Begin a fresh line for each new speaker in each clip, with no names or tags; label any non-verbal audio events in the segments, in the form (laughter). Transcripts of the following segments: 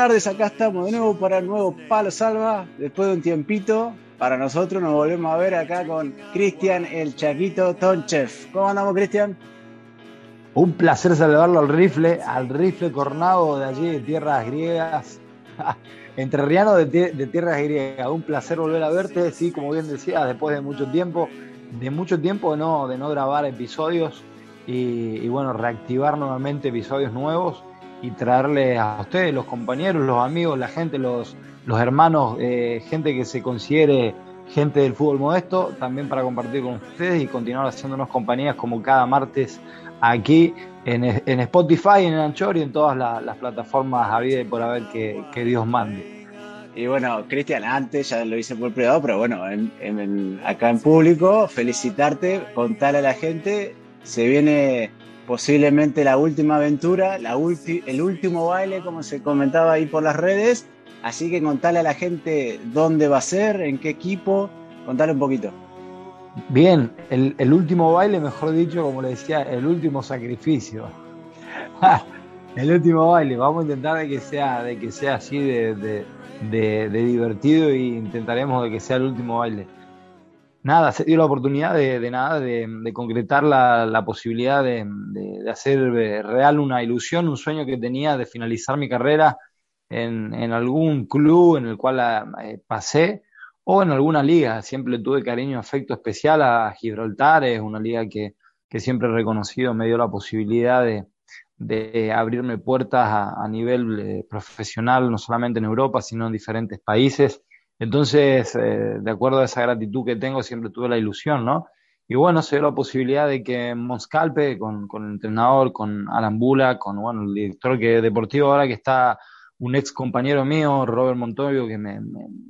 Tardes, acá estamos de nuevo para el nuevo Palo Salva. Después de un tiempito, para nosotros nos volvemos a ver acá con Cristian el Chaquito Tonchev. ¿Cómo andamos, Cristian?
Un placer saludarlo al rifle, al rifle cornado de allí de tierras griegas, (laughs) entrerriano de, de tierras griegas. Un placer volver a verte, sí, como bien decías, después de mucho tiempo, de mucho tiempo no, de no grabar episodios y, y bueno, reactivar nuevamente episodios nuevos y traerle a ustedes, los compañeros, los amigos, la gente, los, los hermanos, eh, gente que se considere gente del fútbol modesto, también para compartir con ustedes y continuar haciéndonos compañías como cada martes aquí en, en Spotify, en Anchor y en todas las plataformas y por haber que, que Dios mande.
Y bueno, Cristian, antes ya lo hice por privado, pero bueno, en, acá en público, felicitarte, contarle a la gente, se viene posiblemente la última aventura, el último baile, como se comentaba ahí por las redes. Así que contale a la gente dónde va a ser, en qué equipo, contale un poquito.
Bien, el, último baile, mejor dicho, como le decía, el último sacrificio. (laughs) el último baile, vamos a intentar de que sea, de que sea así de, de divertido e intentaremos de que sea el último baile nada, se dio la oportunidad de, nada, de, concretar la, posibilidad de, hacer eh, real una ilusión, un sueño que tenía de finalizar mi carrera en, algún club en el cual eh, pasé o en alguna liga. Siempre tuve cariño, afecto especial a Gibraltar, es una liga que, siempre he reconocido, me dio la posibilidad de, abrirme puertas a, a nivel eh, profesional, no solamente en Europa, sino en diferentes países entonces, eh, de acuerdo a esa gratitud que tengo, siempre tuve la ilusión, ¿no? Y bueno, se dio la posibilidad de que Monscalpe, con, con el entrenador, con Alan Bula, con bueno, el director que, deportivo ahora que está un ex compañero mío, Robert Montoyo, que me,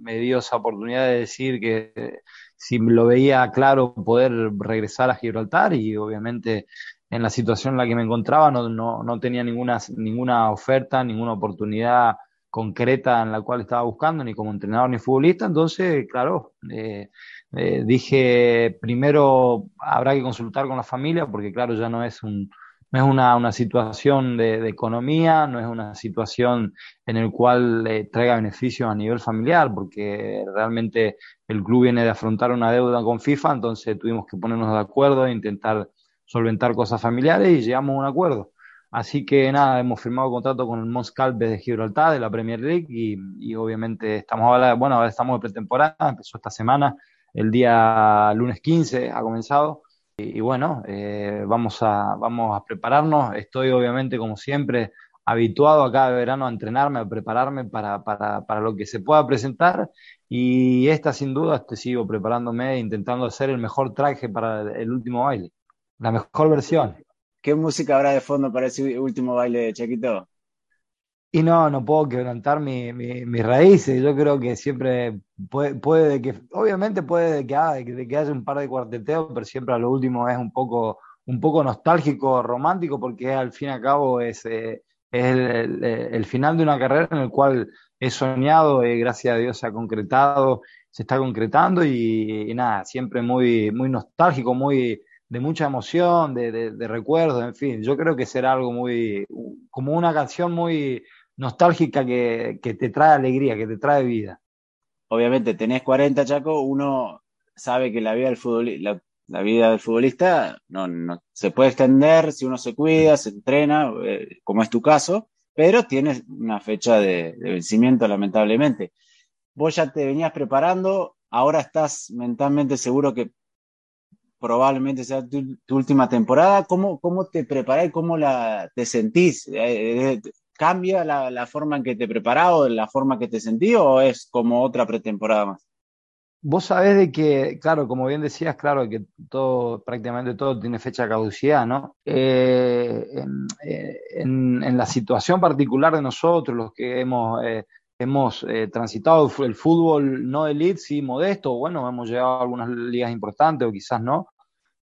me, dio esa oportunidad de decir que eh, si lo veía claro poder regresar a Gibraltar y obviamente en la situación en la que me encontraba no, no, no tenía ninguna, ninguna oferta, ninguna oportunidad concreta en la cual estaba buscando, ni como entrenador ni futbolista. Entonces, claro, eh, eh, dije, primero habrá que consultar con la familia, porque claro, ya no es un no es una, una situación de, economía, no es una situación en la cual eh, traiga beneficios a nivel familiar, porque realmente el club viene de afrontar una deuda con FIFA, entonces tuvimos que ponernos de acuerdo e intentar solventar cosas familiares y llegamos a un acuerdo. Así que nada, hemos firmado contrato con el Mons Calpe de Gibraltar, de la Premier League, y, obviamente estamos ahora, bueno, ahora estamos de pretemporada, empezó esta semana, el día lunes 15 ha comenzado, y, bueno, eh, vamos, a, vamos a prepararnos, estoy obviamente como siempre habituado a cada verano a entrenarme, a prepararme para, para, para lo que se pueda presentar, y esta sin duda te sigo preparándome, intentando hacer el mejor traje para el último baile, la mejor versión.
¿Qué música habrá de fondo para ese último baile de Chaquito?
Y no, no puedo quebrantar mi, mis raíces. Yo creo que siempre puede, que, obviamente puede que, haya, que haya un par de cuarteteos, pero siempre a lo último es un poco, un poco nostálgico, romántico, porque al fin y al cabo es, eh, el, final de una carrera en el cual he soñado, y gracias a Dios se ha concretado, se está concretando y, y nada, siempre muy, muy nostálgico, muy de mucha emoción, de, de, recuerdos, en fin. Yo creo que será algo muy, como una canción muy nostálgica que, que te trae alegría, que te trae vida.
Obviamente, tenés 40, Chaco, uno sabe que la vida del del futbolista no, no, se puede extender si uno se cuida, se entrena, eh, como es tu caso, pero tienes una fecha de, de vencimiento, lamentablemente. Vos ya te venías preparando, ahora estás mentalmente seguro que probablemente sea tu, última temporada. ¿Cómo, cómo te preparás y cómo la, te sentís? Eh, eh, ¿cambia la, forma en que te preparás o la forma que te sentís o es como otra pretemporada más?
Vos sabés de que, claro, como bien decías, claro, que todo, prácticamente todo tiene fecha de caducidad, ¿no? Eh, en, la situación particular de nosotros, los que hemos, eh, hemos eh, transitado el fútbol no elite, sí modesto, bueno, hemos llegado a algunas ligas importantes o quizás no,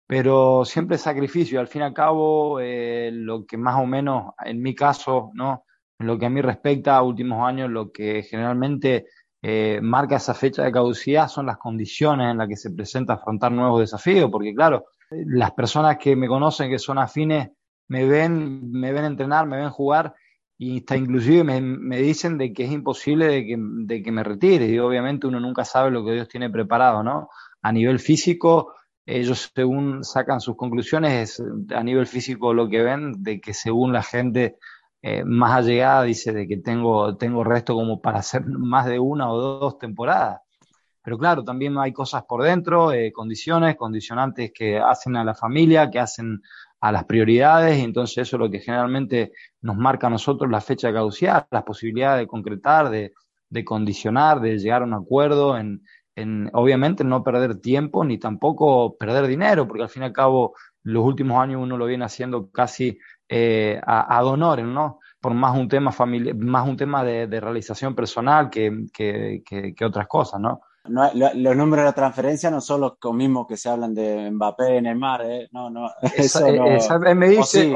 pero siempre sacrificio. Al fin y al cabo, lo que más o menos, en mi caso, ¿no? En lo que a mí respecta, últimos años, lo que generalmente eh, marca esa fecha de caducidad son las condiciones en las que se presenta afrontar nuevos desafíos, porque claro, las personas que me conocen, que son afines, me ven, me ven entrenar, me ven jugar y hasta inclusive me, dicen de que es imposible de que, de que, me retire y obviamente uno nunca sabe lo que Dios tiene preparado, ¿no? A nivel físico, ellos según sacan sus conclusiones, a nivel físico lo que ven de que según la gente eh, más allegada dice de que tengo, tengo resto como para hacer más de una o dos temporadas. Pero claro, también hay cosas por dentro, eh, condiciones, condicionantes que hacen a la familia, que hacen a las prioridades, y entonces eso es lo que generalmente nos marca a nosotros la fecha de caducidad, las posibilidades de concretar, de, de condicionar, de llegar a un acuerdo, en, en, obviamente no perder tiempo ni tampoco perder dinero, porque al fin y al cabo los últimos años uno lo viene haciendo casi eh, a, ad ¿no? Por más un tema familiar, más un tema de, realización personal que, que, otras cosas, ¿no?
No, los números de la transferencia no son los mismos que se hablan de Mbappé en el mar, ¿eh? No, no.
Eso no me dice,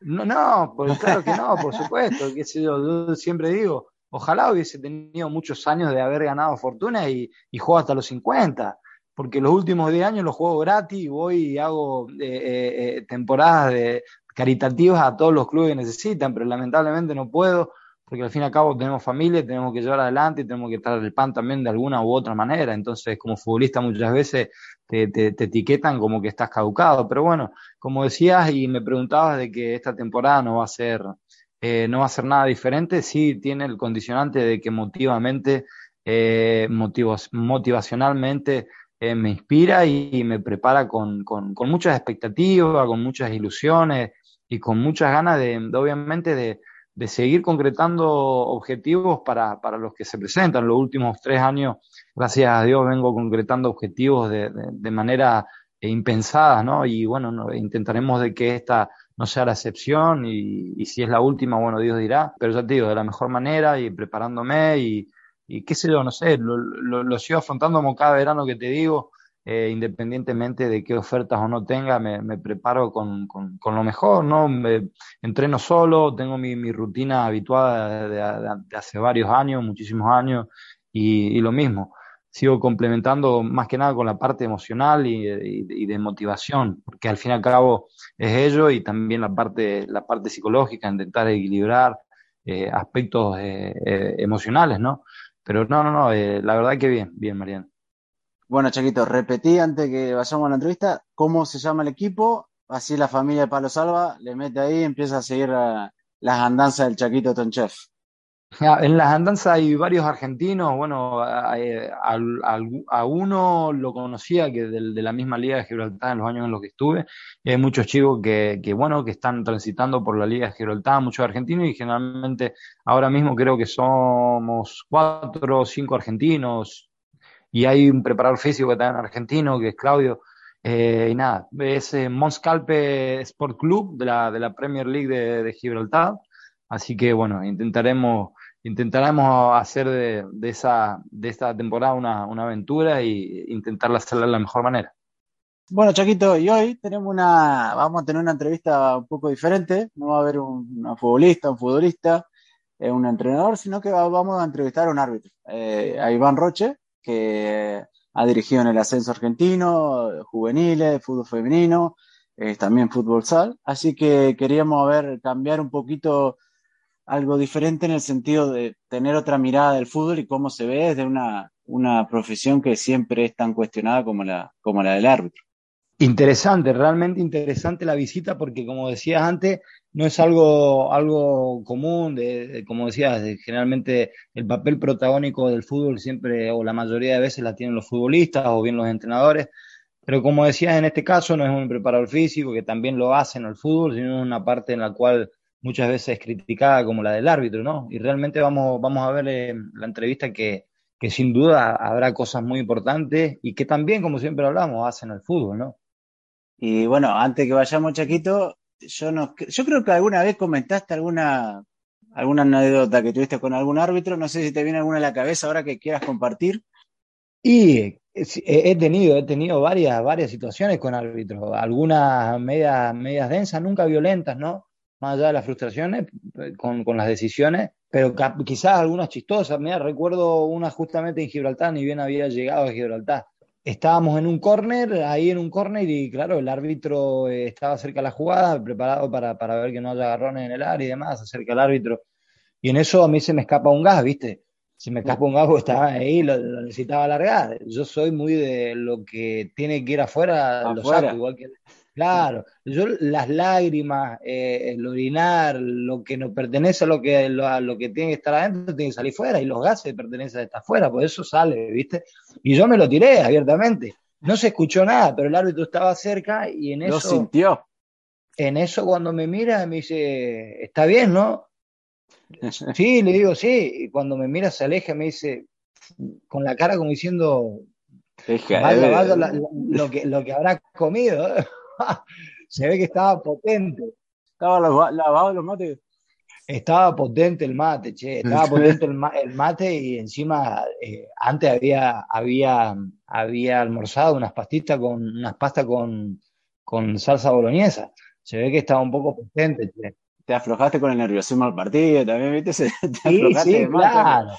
no, no, pues claro que no, por supuesto. Que yo, yo, siempre digo, ojalá hubiese tenido muchos años de haber ganado fortuna y, y juego hasta los 50 porque los últimos 10 años los juego gratis, voy y hago eh, eh, eh, temporadas de, caritativas a todos los clubes que necesitan, pero lamentablemente no puedo, porque al fin y al cabo tenemos familia, tenemos que llevar adelante y tenemos que estar el pan también de alguna u otra manera. Entonces, como futbolista muchas veces te, te, etiquetan como que estás caducado. Pero bueno, como decías y me preguntabas de que esta temporada no va a ser, eh, no va a ser nada diferente, sí tiene el condicionante de que motivamente, eh, motivacionalmente eh, me inspira y, me prepara con, con muchas expectativas, con muchas ilusiones y con muchas ganas de, obviamente, de, de, seguir concretando objetivos para, para, los que se presentan. Los últimos tres años, gracias a Dios, vengo concretando objetivos de, de manera impensada, ¿no? Y bueno, intentaremos de que esta no sea la excepción y, y, si es la última, bueno, Dios dirá, pero ya te digo, de la mejor manera y preparándome y, y qué sé yo, no sé, lo, lo, lo sigo afrontando como cada verano que te digo, eh, independientemente de qué ofertas o no tenga, me, me preparo con, con, con, lo mejor, ¿no? Me, entreno solo, tengo mi, mi rutina habituada de, de, hace varios años, muchísimos años, y, y, lo mismo. Sigo complementando más que nada con la parte emocional y, y, y, de motivación, porque al fin y al cabo es ello y también la parte, la parte psicológica, intentar equilibrar eh, aspectos eh, eh emocionales, ¿no? Pero no, no, no, eh, la verdad que bien, bien, Mariano.
Bueno, Chaquito, repetí antes que vayamos a la entrevista cómo se llama el equipo, así la familia de Palo Salva le mete ahí y empieza a seguir las andanzas del Chaquito Tonchef.
En las andanzas hay varios argentinos, bueno, a, a, uno lo conocía que de, de, la misma Liga de Gibraltar en los años en los que estuve, y hay muchos chicos que, que, bueno, que están transitando por la Liga de Gibraltar, muchos argentinos, y generalmente ahora mismo creo que somos cuatro o cinco argentinos, y hay un preparador físico que también argentino, que es Claudio, eh, y nada, es eh, Monscalpe Sport Club de la, de la Premier League de, Gibraltar, así que bueno, intentaremos intentaremos hacer de, de, esa, de esta temporada una, una aventura e intentarla hacerla de la mejor manera.
Bueno, Chaquito, y hoy tenemos una, vamos a tener una entrevista un poco diferente. No va a haber un, futbolista, un futbolista, eh, un entrenador, sino que vamos a entrevistar a un árbitro, eh, a Iván Roche, que ha dirigido en el ascenso argentino, juveniles, fútbol femenino, eh, también fútbol sal. Así que queríamos ver, cambiar un poquito algo diferente en el sentido de tener otra mirada del fútbol y cómo se ve desde una, una profesión que siempre es tan cuestionada como la, como la del árbitro.
Interesante, realmente interesante la visita porque como decías antes, no es algo, algo común, de, como decías, generalmente el papel protagónico del fútbol siempre o la mayoría de veces la tienen los futbolistas o bien los entrenadores, pero como decías en este caso no es un preparador físico que también lo hace en el fútbol, sino una parte en la cual muchas veces criticada como la del árbitro, ¿no? Y realmente vamos, vamos a ver eh, la entrevista que, que sin duda habrá cosas muy importantes y que también, como siempre hablamos, hacen el fútbol, ¿no?
Y bueno, antes que vayamos, Chaquito, yo no, yo creo que alguna vez comentaste alguna, alguna anécdota que tuviste con algún árbitro, no sé si te viene alguna a la cabeza ahora que quieras compartir.
Y he tenido, he tenido varias, varias situaciones con árbitros, algunas medias, medias densas, nunca violentas, ¿no? Más allá de las frustraciones con, con las decisiones, pero quizás algunas chistosas. Mira, recuerdo una justamente en Gibraltar, ni bien había llegado a Gibraltar estábamos en un córner, ahí en un córner, y claro, el árbitro eh, estaba cerca de la jugada, preparado para, para, ver que no haya agarrones en el área y demás, acerca del árbitro. Y en eso a mí se me escapa un gas, ¿viste? Se me escapa un gas porque estaba ahí, lo, necesitaba alargar. Yo soy muy de lo que tiene que ir afuera, afuera. lo saco, igual que Claro, yo las lágrimas, eh, el orinar, lo que nos pertenece a lo que, lo, lo, que tiene que estar adentro, tiene que salir fuera, y los gases pertenecen a estar afuera, por eso sale, ¿viste? Y yo me lo tiré abiertamente. No se escuchó nada, pero el árbitro estaba cerca y en eso.
Lo sintió.
En eso, cuando me mira, me dice, está bien, ¿no? (laughs) sí, le digo, sí. Y cuando me mira, se aleja, me dice, con la cara como diciendo, vaya, vaya lo, que, lo que habrá comido. (laughs) (laughs) se ve que estaba potente.
Estaba lavado los mates.
Estaba potente el mate, che, estaba potente el, mate y encima eh, antes había, había, había almorzado unas pastitas con unas pastas con, con salsa boloñesa. Se ve que estaba un poco potente, che.
Te aflojaste con el nerviosismo al partido, también, ¿viste? (laughs)
Te sí, sí, claro.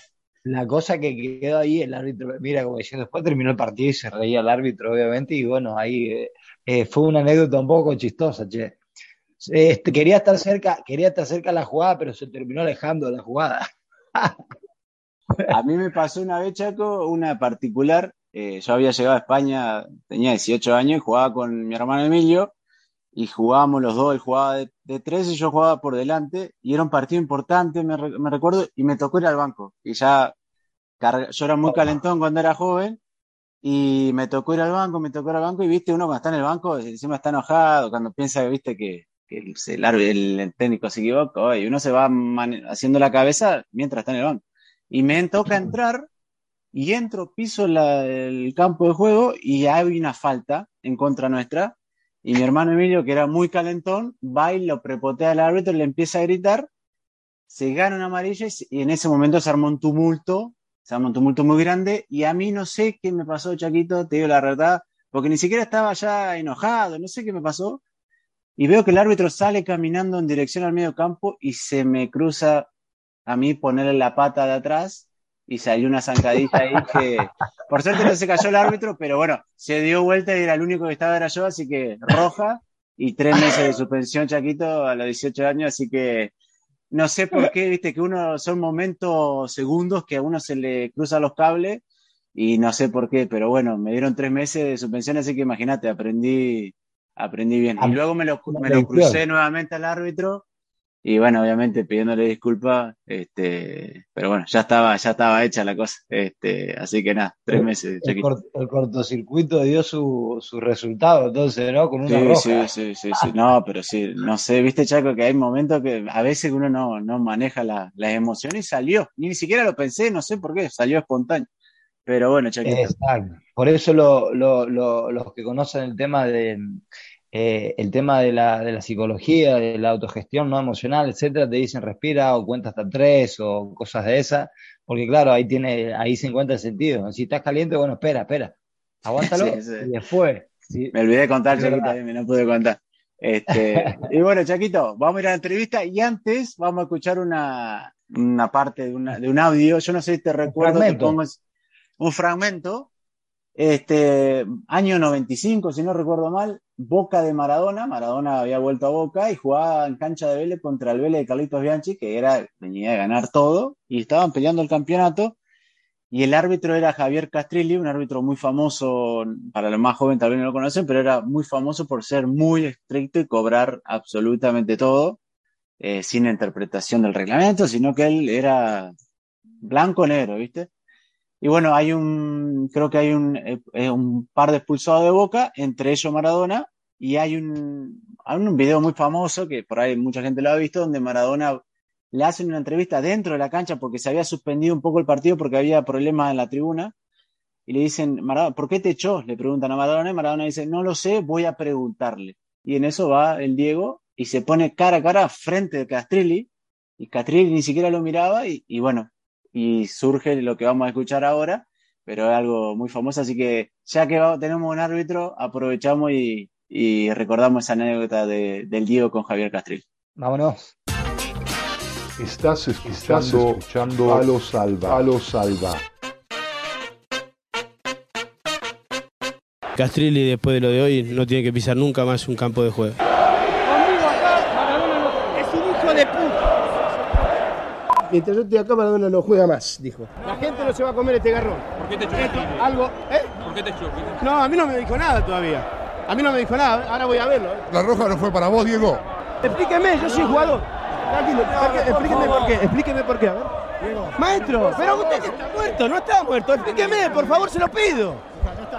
La cosa que quedó ahí, el árbitro, mira, como diciendo, después terminó el partido y se reía el árbitro, obviamente, y bueno, ahí eh, eh, fue una anécdota un poco chistosa, che. Este, quería estar cerca, quería estar cerca de la jugada, pero se terminó alejando de la jugada.
a mí me pasó una vez, Chaco, una particular. Eh, yo había llegado a España, tenía 18 años y jugaba con mi hermano Emilio y jugábamos los dos, él jugaba de, de tres y yo jugaba por delante y era un partido importante, me, me recuerdo, y me tocó ir al banco. Y ya, yo era muy calentón cuando era joven y me tocó ir al banco, me tocó ir al banco y viste, uno cuando está en el banco encima está enojado, cuando piensa, viste, que, que el, el, técnico se equivoca, y uno se va haciendo la cabeza mientras está en el banco. Y me toca entrar y entro, piso la, el campo de juego y hay una falta en contra nuestra. Y mi hermano Emilio, que era muy calentón, va y lo prepotea al árbitro, le empieza a gritar, se gana una amarilla y en ese momento se armó un tumulto se armó un tumulto muy grande y a mí no sé qué me pasó, Chaquito, te digo la verdad, porque ni siquiera estaba ya enojado, no sé qué me pasó. Y veo que el árbitro sale caminando en dirección al medio campo y se me cruza a mí ponerle la pata de atrás y salió una zancadilla ahí que por suerte no se cayó el árbitro, pero bueno, se dio vuelta y era el único que estaba era yo, así que roja y tres meses de suspensión, Chaquito, a los 18 años, así que no sé por qué, viste, que uno son momentos, segundos que a uno se le cruzan los cables y no sé por qué, pero bueno, me dieron tres meses de suspensión, así que imagínate, aprendí, aprendí bien. Y luego me lo, me lo crucé nuevamente al árbitro y bueno, obviamente pidiéndole disculpas, este, pero bueno, ya estaba, ya estaba hecha la cosa, este, así que nada, tres meses.
El, el cortocircuito dio su, su, resultado, entonces, ¿no? Con una
sí, sí, sí, sí, sí, no, pero sí, no sé, viste, Chaco, que hay momentos que a veces uno no, no maneja la, las emociones y salió, ni siquiera lo pensé, no sé por qué, salió espontáneo. Pero bueno, Chaquito.
Exacto. Por eso lo, lo, lo, los que conocen el tema de eh, el tema de la, de la, psicología, de la autogestión no emocional, etcétera, te dicen respira o cuenta hasta tres o cosas de esas, porque claro, ahí tiene, ahí se encuentra el sentido. Si estás caliente, bueno, espera, espera, aguántalo (laughs) y después.
Me olvidé de contar, Chaquito, no pude contar. Este, (laughs) y bueno, Chaquito, vamos a ir a la entrevista y antes vamos a escuchar una, una parte de, una, de un audio. Yo no sé si te recuerdo, que pongo un fragmento este, año 95, si no recuerdo mal, Boca de Maradona. Maradona había vuelto a Boca y jugaba en cancha de Vélez contra el Vélez de Carlitos Bianchi, que era, venía a ganar todo, y estaban peleando el campeonato. Y el árbitro era Javier Castrilli, un árbitro muy famoso, para los más jóvenes tal vez no lo conocen, pero era muy famoso por ser muy estricto y cobrar absolutamente todo, eh, sin interpretación del reglamento, sino que él era blanco-negro, ¿viste? Y bueno, hay un, creo que hay un, eh, un par de expulsados de Boca, entre ellos Maradona, y hay un, hay un video muy famoso que por ahí mucha gente lo ha visto, donde Maradona le hacen una entrevista dentro de la cancha porque se había suspendido un poco el partido porque había problemas en la tribuna. Y le dicen, Maradona, ¿por qué te echó? Le preguntan a Maradona y Maradona dice, no lo sé, voy a preguntarle. Y en eso va el Diego y se pone cara a cara frente de Castrilli y Castrilli ni siquiera lo miraba y, y bueno, y surge lo que vamos a escuchar ahora, pero es algo muy famoso, así que ya que tenemos un árbitro, aprovechamos y, y recordamos esa anécdota de, del Diego con Javier Castrilli.
Vámonos.
Estás escuchando, escuchando a los salva. A los salva.
Castrilli después de lo de hoy no tiene que pisar nunca más un campo de juego.
Conmigo acá, Maradona no, es un hijo de puta. Mientras yo estoy acá, Maradona no juega más, dijo. La gente no se va a comer este garrón.
¿Por qué te echó?
Esto, algo, ¿eh?
¿Por qué te echó?
No, a mí no me dijo nada todavía. A mí no me dijo nada, ahora voy a verlo. ¿eh?
La roja no fue para vos, Diego.
Explíqueme, yo soy jugador. Tranquilo, ¿por qué? explíqueme por qué, explíqueme por qué, a ver. Maestro, pero usted está muerto, no está muerto, explíqueme, por favor, se lo pido.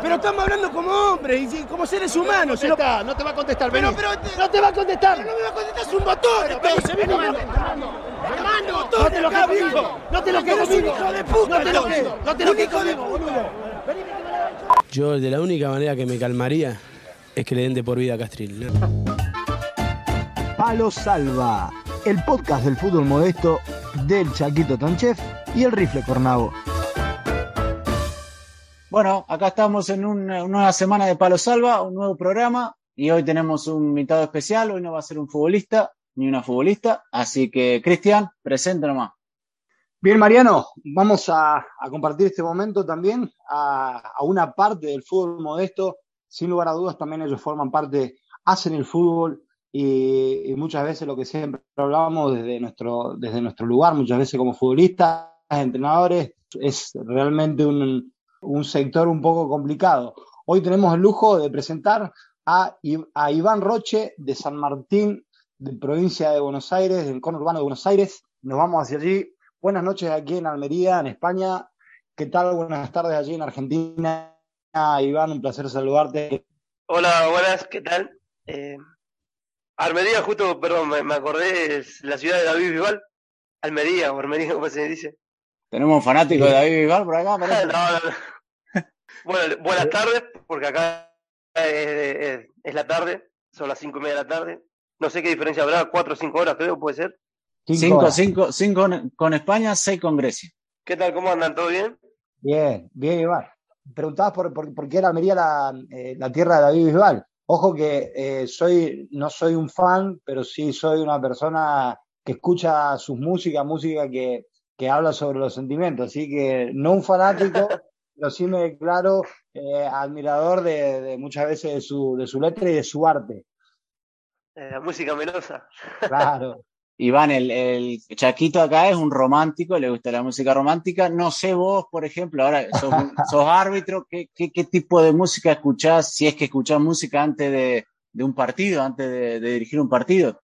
Pero estamos hablando como hombres y como seres humanos. se lo-
no te va a contestar,
Pero, pero, no te va a contestar. No me va a contestar, es un botón. vení,
Armando,
Armando. Armando,
No te lo quedo. No te lo quedo
un hijo de puta.
No te lo quedo. No te lo
hijo de puta.
Yo de la única manera que me calmaría es que le den de por vida a Castrilli. ¿no?
Palo Salva, el podcast del fútbol modesto del Chaquito Tonchef y el Rifle Cornavo.
Bueno, acá estamos en una, una nueva semana de Palo Salva, un nuevo programa, y hoy tenemos un invitado especial. Hoy no va a ser un futbolista ni una futbolista, así que, Cristian, presente nomás.
Bien, Mariano, vamos a, compartir este momento también a, una parte del fútbol modesto. Sin lugar a dudas, también ellos forman parte, hacen el fútbol y, muchas veces lo que siempre hablábamos desde nuestro, desde nuestro lugar, muchas veces como futbolistas, entrenadores, es realmente un, un sector un poco complicado. Hoy tenemos el lujo de presentar a Iván Roche de San Martín, de provincia de Buenos Aires, del conurbano de Buenos Aires. Nos vamos hacia allí. Buenas noches aquí en Almería, en España. ¿Qué tal? Buenas tardes allí en Argentina. Iván, un placer saludarte.
Hola, buenas, ¿qué tal? Eh, Almería, justo, perdón, me, me acordé, es la ciudad de David Bisbal. Almería, o Armería, (laughs) como se dice.
Tenemos un fanático de David Bisbal por acá, (laughs)
No, no, no. Bueno, buenas tardes, porque acá es, es- es la tarde, son las cinco y media de la tarde. No sé qué diferencia habrá, cuatro o cinco horas creo, puede ser.
Cinco, cinco, cinco con- con España, seis con Grecia.
¿Qué tal, cómo andan? ¿Todo bien?
Bien, bien, Iván. Preguntabas por, por, por qué era Almería la, eh, la tierra de David Bisbal. Ojo que eh, soy, no soy un fan, pero sí soy una persona que escucha sus músicas, música que, que habla sobre los sentimientos. Así que no un fanático, (laughs) pero sí me declaro eh, admirador de, de muchas veces de su, de su letra y de su arte.
Eh, la música melosa.
Claro.
Iván, el, el Chaquito acá es un romántico, le gusta la música romántica. No sé vos, por ejemplo, ahora (laughs) sos, árbitro, ¿qué, qué, qué tipo de música escuchás? Si es que escuchás música antes de, de un partido, antes de, de dirigir un partido.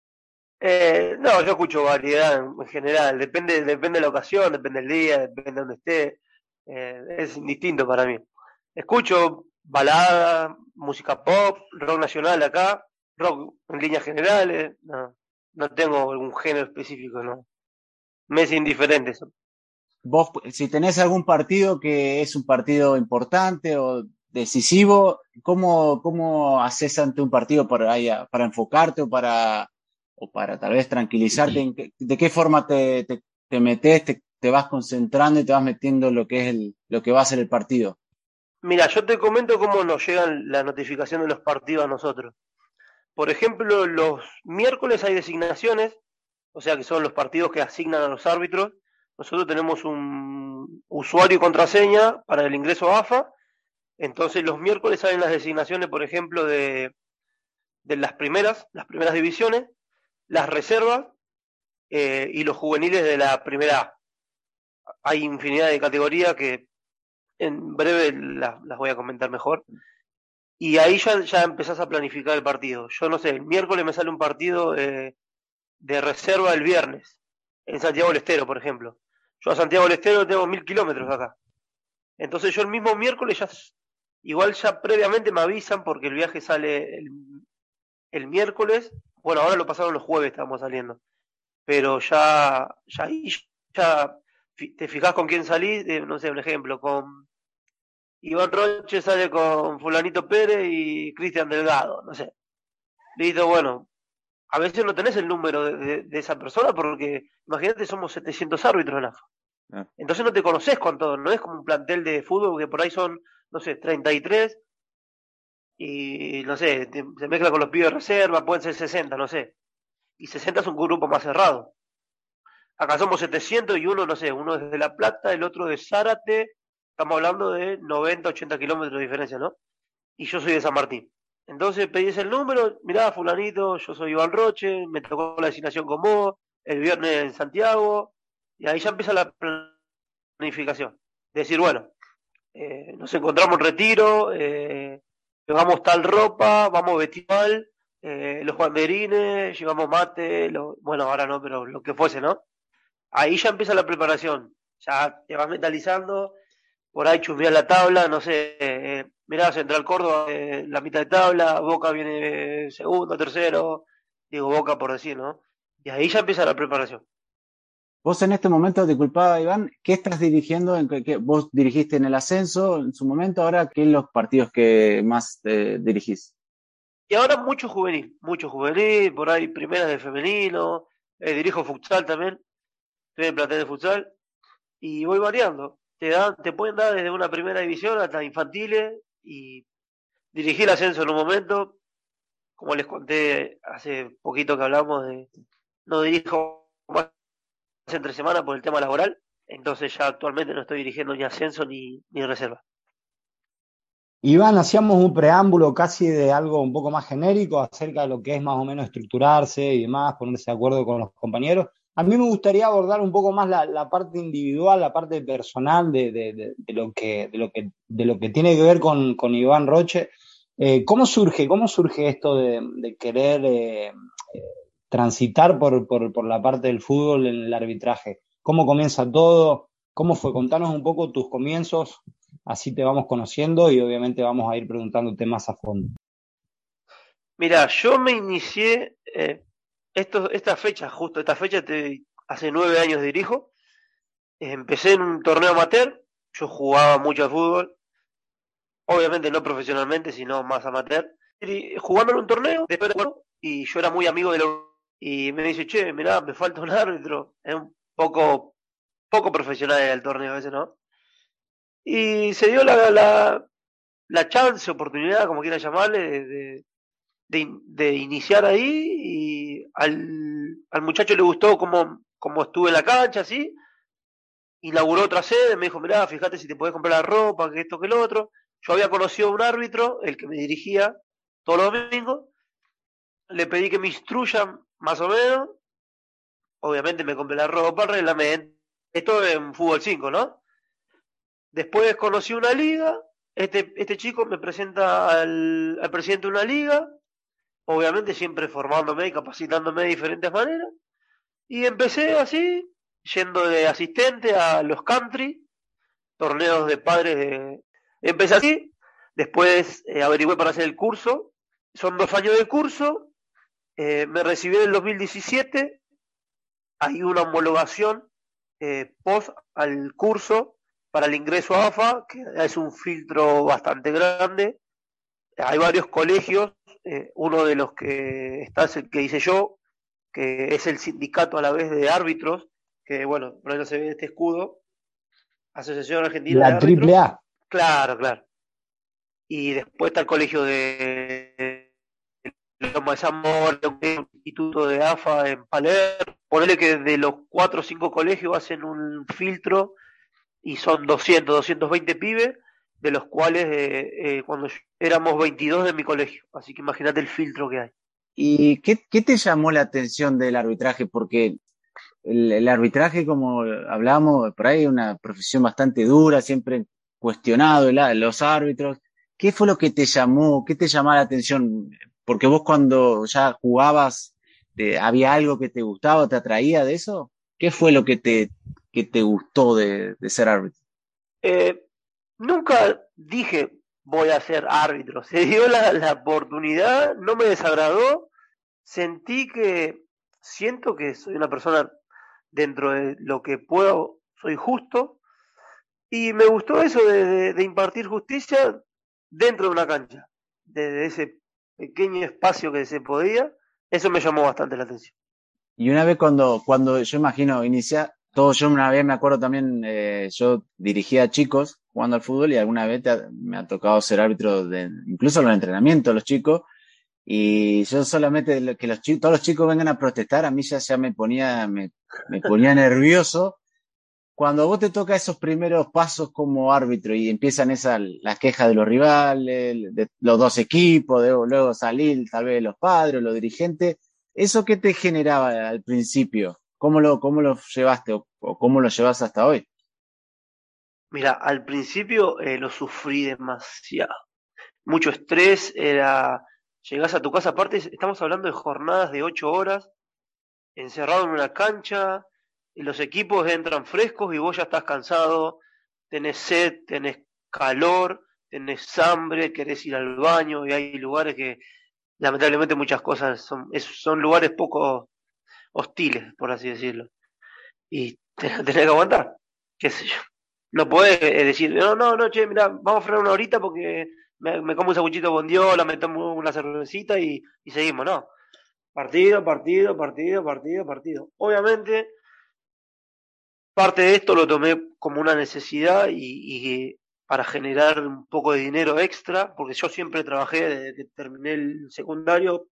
Eh, no, yo escucho variedad en, en general, depende, depende de la ocasión, depende del día, depende de donde esté, eh, es indistinto para mí. Escucho balada, música pop, rock nacional acá, rock en líneas generales, no, no tengo algún género específico, no. Me es indiferente eso.
Vos, si tenés algún partido que es un partido importante o decisivo, ¿cómo, cómo haces ante un partido para, para enfocarte o para, o para tal vez tranquilizarte? ¿En qué- ¿De qué forma te, te, te metes, te, te vas concentrando y te vas metiendo en lo que es el, lo que va a ser el partido?
Mira, yo te comento cómo nos llegan la notificación de los partidos a nosotros. Por ejemplo, los miércoles hay designaciones, o sea que son los partidos que asignan a los árbitros. Nosotros tenemos un usuario y contraseña para el ingreso a AFA. Entonces los miércoles salen las designaciones, por ejemplo, de, las primeras, las primeras divisiones, las reservas eh, y los juveniles de la primera. Hay infinidad de categorías que en breve las voy a comentar mejor. Y ahí ya, ya empezás a planificar el partido. Yo no sé, el miércoles me sale un partido eh, de reserva el viernes, en Santiago del Estero, por ejemplo. Yo a Santiago del Estero tengo mil kilómetros acá. Entonces yo el mismo miércoles ya, igual ya previamente me avisan porque el viaje sale el, el miércoles, bueno, ahora lo pasaron los jueves, estamos saliendo, pero ya, ya ahí, ya te fijas con quién salís, eh, no sé, un ejemplo, con Iván Roche sale con Fulanito Pérez y Cristian Delgado, no sé. Listo, bueno, a veces no tenés el número de, esa persona porque, imagínate, somos 700 árbitros en AFA. Ah. Entonces no te conoces con todo, no es como un plantel de fútbol que por ahí son, no sé, 33 y, no sé, se mezcla con los pibes de reserva, pueden ser 60, no sé. Y 60 es un grupo más cerrado. Acá somos 700 y uno, no sé, uno es de La Plata, el otro de Zárate, estamos hablando de 90, 80 kilómetros de diferencia, ¿no? Y yo soy de San Martín. Entonces pedís el número, mirá, fulanito, yo soy Iván Roche, me tocó la designación con vos, el viernes en Santiago, y ahí ya empieza la planificación. Decir, bueno, eh, nos encontramos en retiro, eh, llevamos tal ropa, vamos vestido eh, los banderines, llevamos mate, bueno, ahora no, pero lo que fuese, ¿no? Ahí ya empieza la preparación, ya te vas mentalizando, por ahí chusmear la tabla, no sé, eh, mirá, Central Córdoba, eh, la mitad de tabla, Boca viene segundo, tercero, digo Boca por decir, ¿no? Y ahí ya empieza la preparación.
Vos en este momento, disculpa Iván, ¿qué estás dirigiendo? En vos dirigiste en el ascenso en su momento, ahora ¿qué son los partidos que más eh, dirigís?
Y ahora mucho juvenil, mucho juvenil, por ahí primeras de femenino, eh, dirijo futsal también, estoy en plantel de futsal y voy variando. Te, dan, te pueden dar desde una primera división hasta infantiles y dirigí el ascenso en un momento, como les conté hace poquito que hablamos de, no dirijo más entre semana por el tema laboral, entonces ya actualmente no estoy dirigiendo ni ascenso ni, ni reserva.
Iván, hacíamos un preámbulo casi de algo un poco más genérico acerca de lo que es más o menos estructurarse y demás, ponerse de acuerdo con los compañeros. A mí me gustaría abordar un poco más la, parte individual, la parte personal de, lo, que, tiene que ver con, Iván Roche. Eh, ¿Cómo surge, cómo surge esto de, querer eh, eh, transitar por, la parte del fútbol en el arbitraje? ¿Cómo comienza todo? ¿Cómo fue? Contanos un poco tus comienzos, así te vamos conociendo y obviamente vamos a ir preguntándote más a fondo.
Mira, yo me inicié esto, esta fecha, justo esta fecha, te, hace nueve años dirijo. Empecé en un torneo amateur, yo jugaba mucho al fútbol, obviamente no profesionalmente, sino más amateur. Y jugando en un torneo, después y yo era muy amigo de los... Y me dice, che, mirá, me falta un árbitro. Es un poco, poco profesional el torneo ese, ¿no? Y se dio la, la, la chance, oportunidad, como quiera llamarle, de, de, iniciar ahí y al, al muchacho le gustó como, como estuve en la cancha, así. Inauguró otra sede, me dijo, mirá, fíjate si te podés comprar la ropa, que esto, que lo otro. Yo había conocido a un árbitro, el que me dirigía todos los domingos. Le pedí que me instruyan más o menos. Obviamente me compré la ropa, el reglamento. Esto en fútbol 5, ¿no? Después conocí una liga. Este, este chico me presenta al, al presidente de una liga obviamente siempre formándome y capacitándome de diferentes maneras. Y empecé así, yendo de asistente a los country, torneos de padres de... Empecé así, después eh, averigué para hacer el curso, son dos años de curso, eh, me recibí en el 2017, hay una homologación eh, post al curso para el ingreso a AFA, que es un filtro bastante grande. Hay varios colegios eh, uno de los que está es el que hice yo, que es el sindicato a la vez de árbitros, que bueno, por ahí no se ve este escudo, Asociación Argentina
la Triple A.
Claro, claro. Y después está el colegio de Loma de Zamora, el instituto de AFA en Palermo. Ponele que de los cuatro o cinco colegios hacen un filtro y son 200, 220 pibes de los cuales eh, eh, cuando éramos 22 de mi colegio. Así que imagínate el filtro que hay.
¿Y qué, te llamó la atención del arbitraje? Porque el, arbitraje, como hablamos, por ahí es una profesión bastante dura, siempre cuestionado los árbitros. ¿Qué fue lo que te llamó? ¿Qué te llamó la atención? Porque vos cuando ya jugabas, ¿había algo que te gustaba, te atraía de eso? ¿Qué fue lo que te, que te gustó de, de ser árbitro?
Eh, nunca dije voy a ser árbitro. (laughs) Se dio la, la oportunidad, no me desagradó, sentí que, siento que soy una persona dentro de lo que puedo, soy justo, y me gustó eso de, impartir justicia dentro de una cancha, desde ese pequeño espacio que se podía, eso me llamó bastante la atención.
Y una vez cuando, cuando yo imagino, inicia, todo, yo una vez me acuerdo también, eh, yo dirigía a chicos jugando al fútbol y alguna vez me ha tocado ser árbitro de, incluso en los entrenamientos, los chicos, y yo solamente que los chicos, todos los chicos vengan a protestar, a mí ya, ya me ponía, me, me ponía (laughs) nervioso. Cuando vos te toca esos primeros pasos como árbitro y empiezan esas las quejas de los rivales, de los dos equipos, de, luego salir tal vez los padres, los dirigentes, ¿eso qué te generaba al principio? ¿Cómo lo, cómo lo llevaste o, cómo lo llevas hasta hoy?
Mira, al principio eh, lo sufrí demasiado. Mucho estrés, era. Llegás a tu casa, aparte, estamos hablando de jornadas de ocho horas, encerrado en una cancha, los equipos entran frescos y vos ya estás cansado, tenés sed, tenés calor, tenés hambre, querés ir al baño, y hay lugares que, lamentablemente, muchas cosas son, son lugares poco hostiles, por así decirlo. Y tenés, que aguantar, qué sé yo. No podés eh, decir, no, no, no, che, mira, vamos a frenar una horita porque me, como un sabuchito bondiola, me tomo una cervecita y, y seguimos, no. Partido, partido, partido, partido, partido. Obviamente, parte de esto lo tomé como una necesidad y, y, para generar un poco de dinero extra, porque yo siempre trabajé desde que terminé el secundario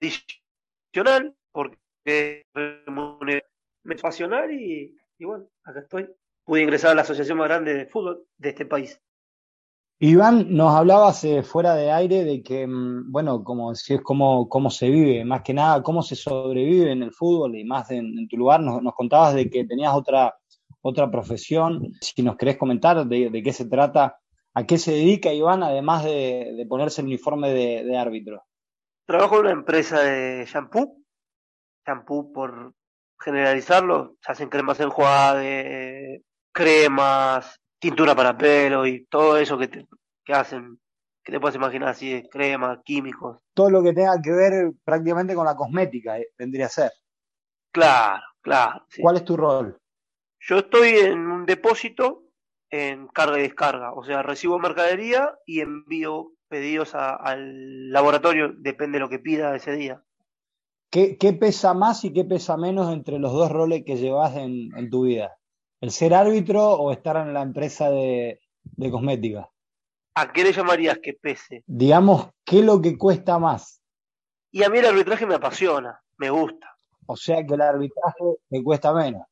adicional, porque me apasionar y, y bueno, acá estoy. Pude ingresar a la asociación más grande de fútbol de este país.
Iván, nos hablabas eh, fuera de aire de que, mm, bueno, como si es cómo, cómo se vive, más que nada, cómo se sobrevive en el fútbol y más en, tu lugar. Nos, nos, contabas de que tenías otra, otra profesión. Si nos querés comentar de, de, qué se trata, a qué se dedica Iván, además de, de ponerse el uniforme de, de, árbitro.
Trabajo en una empresa de shampoo champú por generalizarlo, se hacen cremas enjuague, cremas, tintura para pelo y todo eso que, te, que hacen, que te puedes imaginar así, de cremas, químicos.
Todo lo que tenga que ver prácticamente con la cosmética, eh, vendría a ser.
Claro, claro.
Sí. ¿Cuál es tu rol?
Yo estoy en un depósito en carga y descarga, o sea, recibo mercadería y envío pedidos a, al laboratorio, depende de lo que pida ese día.
¿Qué, ¿Qué, pesa más y qué pesa menos entre los dos roles que llevas en, en tu vida? ¿El ser árbitro o estar en la empresa de, de cosmética?
¿A qué le llamarías que pese?
Digamos, ¿qué es lo que cuesta más?
Y a mí el arbitraje me apasiona, me gusta.
O sea que el arbitraje me cuesta menos.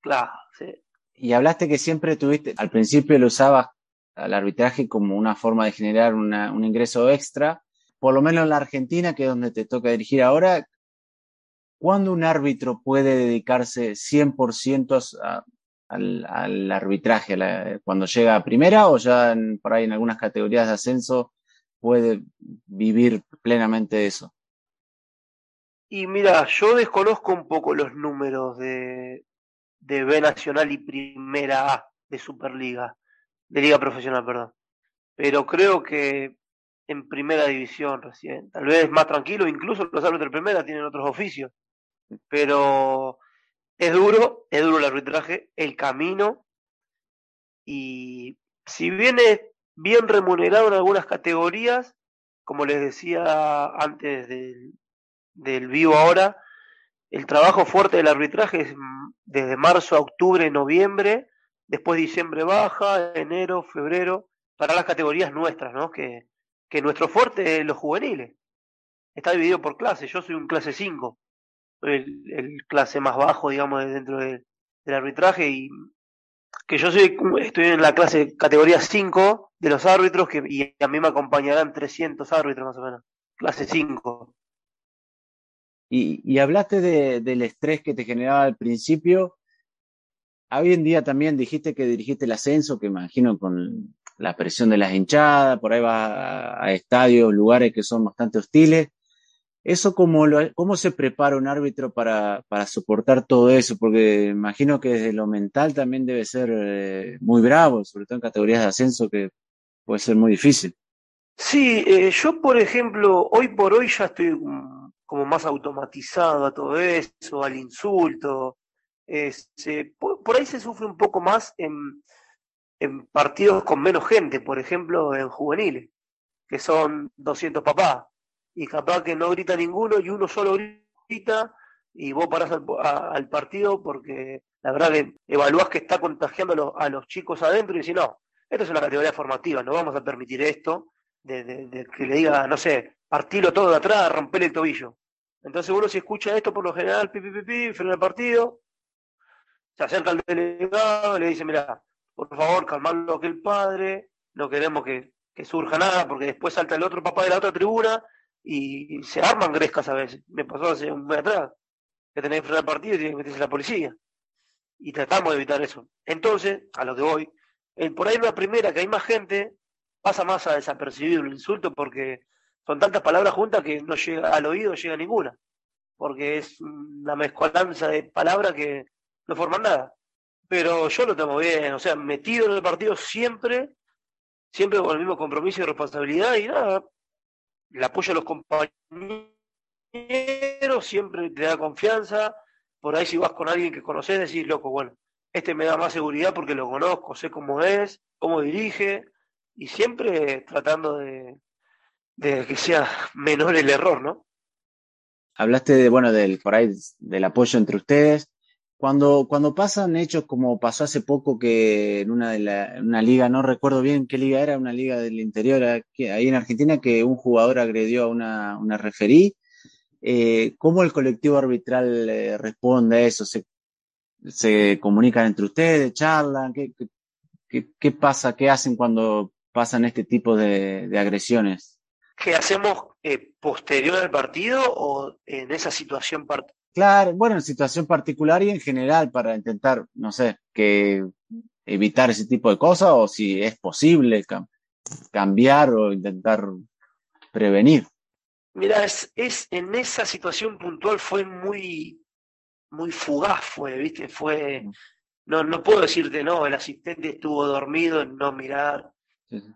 Claro, sí.
Y hablaste que siempre tuviste, al principio lo usabas al arbitraje como una forma de generar una, un ingreso extra, por lo menos en la Argentina, que es donde te toca dirigir ahora, ¿cuándo un árbitro puede dedicarse 100% a, al, arbitraje la, cuando llega a primera o ya en, por ahí en algunas categorías de ascenso puede vivir plenamente eso?
Y mira, yo desconozco un poco los números de, de B Nacional y Primera A de Superliga, de Liga Profesional, perdón. Pero creo que en Primera División recién, tal vez más tranquilo, incluso los árbitros de Primera tienen otros oficios. Pero es duro, es duro el arbitraje, el camino. Y si bien es bien remunerado en algunas categorías, como les decía antes del, del vivo ahora, el trabajo fuerte del arbitraje es desde marzo a octubre, noviembre, después diciembre baja, enero, febrero, para las categorías nuestras, ¿no? Que, que nuestro fuerte es los juveniles. Está dividido por clases, yo soy un clase 5 el, clase más bajo, digamos, dentro de, del arbitraje y que yo soy, estoy en la clase categoría 5 de los árbitros que, y a mí me acompañarán 300 árbitros más o menos, clase 5.
Y, y hablaste de, del estrés que te generaba al principio. Hoy en día también dijiste que dirigiste el ascenso, que imagino con la presión de las hinchadas, por ahí vas a estadios, lugares que son bastante hostiles. ¿Eso cómo, lo, cómo se prepara un árbitro para, para soportar todo eso? Porque imagino que desde lo mental también debe ser eh, muy bravo, sobre todo en categorías de ascenso que puede ser muy difícil.
Sí, eh, yo por ejemplo, hoy por hoy ya estoy mm, como más automatizado a todo eso, al insulto. Este, por, por ahí se sufre un poco más en, en partidos con menos gente, por ejemplo, en juveniles, que son 200 papás, y capaz que no grita ninguno y uno solo grita y vos parás al, partido porque la verdad que evaluás que está contagiando a los, chicos adentro y decís, no, esto es una categoría formativa, no vamos a permitir esto, de, que le diga, no sé, partilo todo de atrás, romperle el tobillo. Entonces uno si escucha esto por lo general, pi, pi, pi, pi, frena el partido, se acerca al delegado le dice, mira, por favor, calmarlo que el padre, no queremos que, que surja nada, porque después salta el otro papá de la otra tribuna y se arman grescas a veces. Me pasó hace un mes atrás, que tenés que frenar el partido y tiene que meterse la policía. Y tratamos de evitar eso. Entonces, a lo que voy, el, por ahí la primera, que hay más gente, pasa más a desapercibido el insulto porque son tantas palabras juntas que no llega al oído, llega ninguna. Porque es una mezcolanza de palabras que no forman nada pero yo lo tomo bien, o sea, metido en el partido siempre, siempre con el mismo compromiso y responsabilidad y nada, el apoyo a los compañeros siempre te da confianza, por ahí si vas con alguien que conoces decís, loco, bueno, este me da más seguridad porque lo conozco, sé cómo es, cómo dirige, y siempre tratando de, de que sea menor el error, ¿no?
Hablaste de, bueno, del, por ahí, del apoyo entre ustedes. Cuando, cuando pasan hechos como pasó hace poco que en una de la, una liga, no recuerdo bien qué liga era, una liga del interior, aquí- ahí en Argentina, que un jugador agredió a una, una referí, eh, ¿cómo el colectivo arbitral eh, responde a eso? ¿Se, se comunican entre ustedes, charlan? ¿Qué, qué, qué- pasa? ¿Qué hacen cuando pasan este tipo de, de agresiones?
¿Qué hacemos eh, posterior al partido o en esa situación?
Claro, bueno, en situación particular y en general para intentar, no sé, que evitar ese tipo de cosas o si es posible cam- cambiar o intentar prevenir.
Mira, es, es en esa situación puntual fue muy, muy fugaz, fue, ¿viste? Fue, no, no puedo decirte, no, el asistente estuvo dormido en no mirar.
Sí, sí.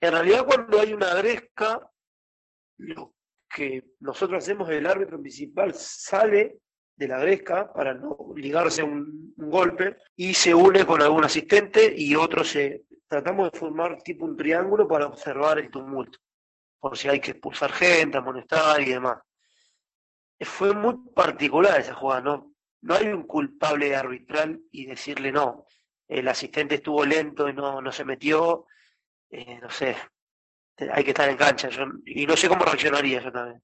En realidad, cuando hay una gresca, lo que nosotros hacemos, el árbitro principal sale de la gresca para no ligarse un, un golpe y se une con algún asistente y otro se. Tratamos de formar tipo un triángulo para observar el tumulto, por si hay que expulsar gente, amonestar y demás. Fue muy particular esa jugada, ¿no? No hay un culpable arbitral y decirle no. El asistente estuvo lento y no, no se metió. eh, no sé, hay que estar en cancha. Yo, y no sé cómo reaccionaría yo también.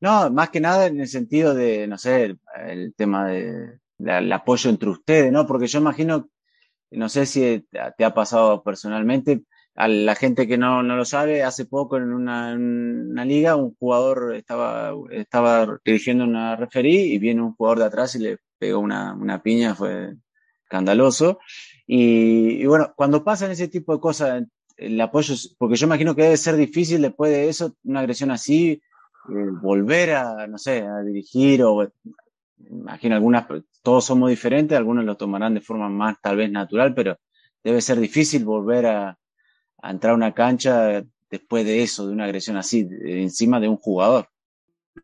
No, más que nada en el sentido de, no sé, el, tema de la- el apoyo entre ustedes, ¿no? Porque yo imagino, no sé si te ha- pasado personalmente, a la gente que no, no lo sabe, hace poco en una, una liga un jugador estaba, estaba dirigiendo una referí y viene un jugador de atrás y le pegó una, una piña, fue escandaloso. Y, y bueno, cuando pasan ese tipo de cosas, el apoyo, porque yo imagino que debe ser difícil después de eso, una agresión así, eh, volver a, no sé, a dirigir o imagino algunas, todos somos diferentes, algunos lo tomarán de forma más tal vez natural, pero debe ser difícil volver a, entrar a una cancha después de eso, de una agresión así, encima de un jugador.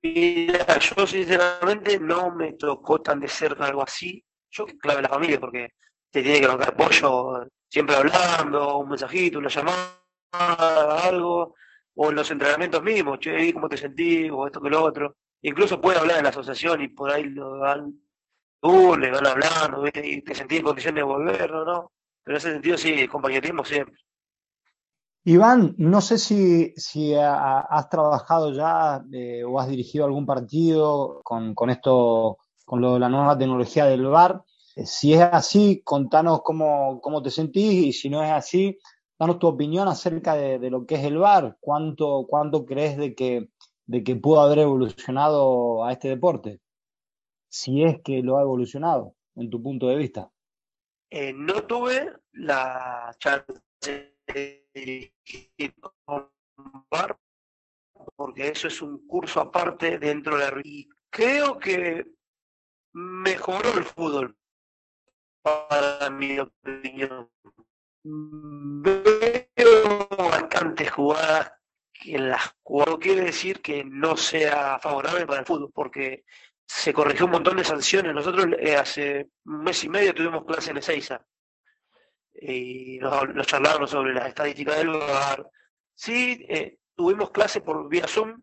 Mira, yo sinceramente no me tocó tan de cerca algo así. Yo clave la familia porque te tiene que bancar apoyo siempre hablando, un mensajito, una llamada, algo, o en los entrenamientos mismos, che, ¿cómo te sentís? O esto que lo otro. Incluso puede hablar en la asociación y por ahí lo dan, uh, le van hablando, ¿viste? Y te sentís en condición de volver, ¿no? Pero en ese sentido sí, compañerismo siempre.
Iván, no sé si, si ha- has trabajado ya eh, o has dirigido algún partido con, con esto, con lo de la nueva tecnología del VAR. Eh, Si es así, contanos cómo, cómo te sentís y si no es así, danos tu opinión acerca de, de lo que es el VAR. ¿Cuánto, cuánto crees de que, de que pudo haber evolucionado a este deporte? Si es que lo ha evolucionado, en tu punto de vista.
Eh, no tuve la chance de dirigir con VAR porque eso es un curso aparte dentro de la y creo que mejoró el fútbol para mi opinión bastantes jugadas en las cuales quiere decir que no sea favorable para el fútbol, porque se corrigió un montón de sanciones. Nosotros eh, hace un mes y medio tuvimos clase en Ezeiza y nos, charlaron sobre las estadísticas del VAR. Sí, eh, tuvimos clase por vía Zoom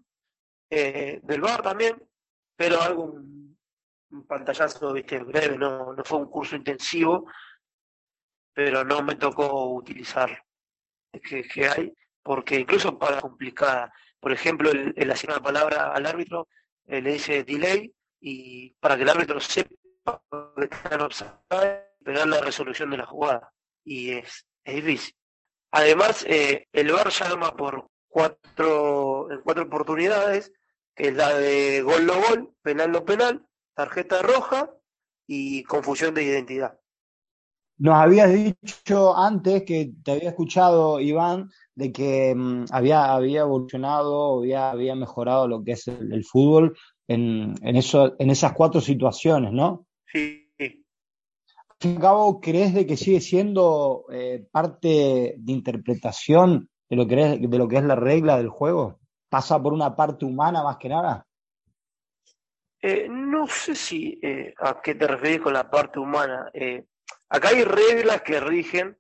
eh, del VAR también, pero algo, un, pantallazo ¿viste? breve, no, no fue un curso intensivo, pero no me tocó utilizar que, que hay, porque incluso para complicada, por ejemplo, el, el asignar palabra al árbitro le dice delay y para que el árbitro sepa que está en la resolución de la jugada. Y es, es difícil. Además, eh, el VAR llama por cuatro, en cuatro oportunidades, que es la de gol no gol, penal no penal, tarjeta roja y confusión de identidad.
Nos habías dicho antes que te había escuchado, Iván, de que mm, había, había evolucionado, había, había mejorado lo que es el fútbol en, en, eso, en esas cuatro situaciones, ¿no?
Sí.
Al fin y al cabo, ¿crees de que sigue siendo eh, parte de interpretación de lo, que es, de lo que es la regla del juego? ¿Pasa por una parte humana más que nada?
Eh, no sé si eh, a qué te referís con la parte humana. Eh, acá hay reglas que rigen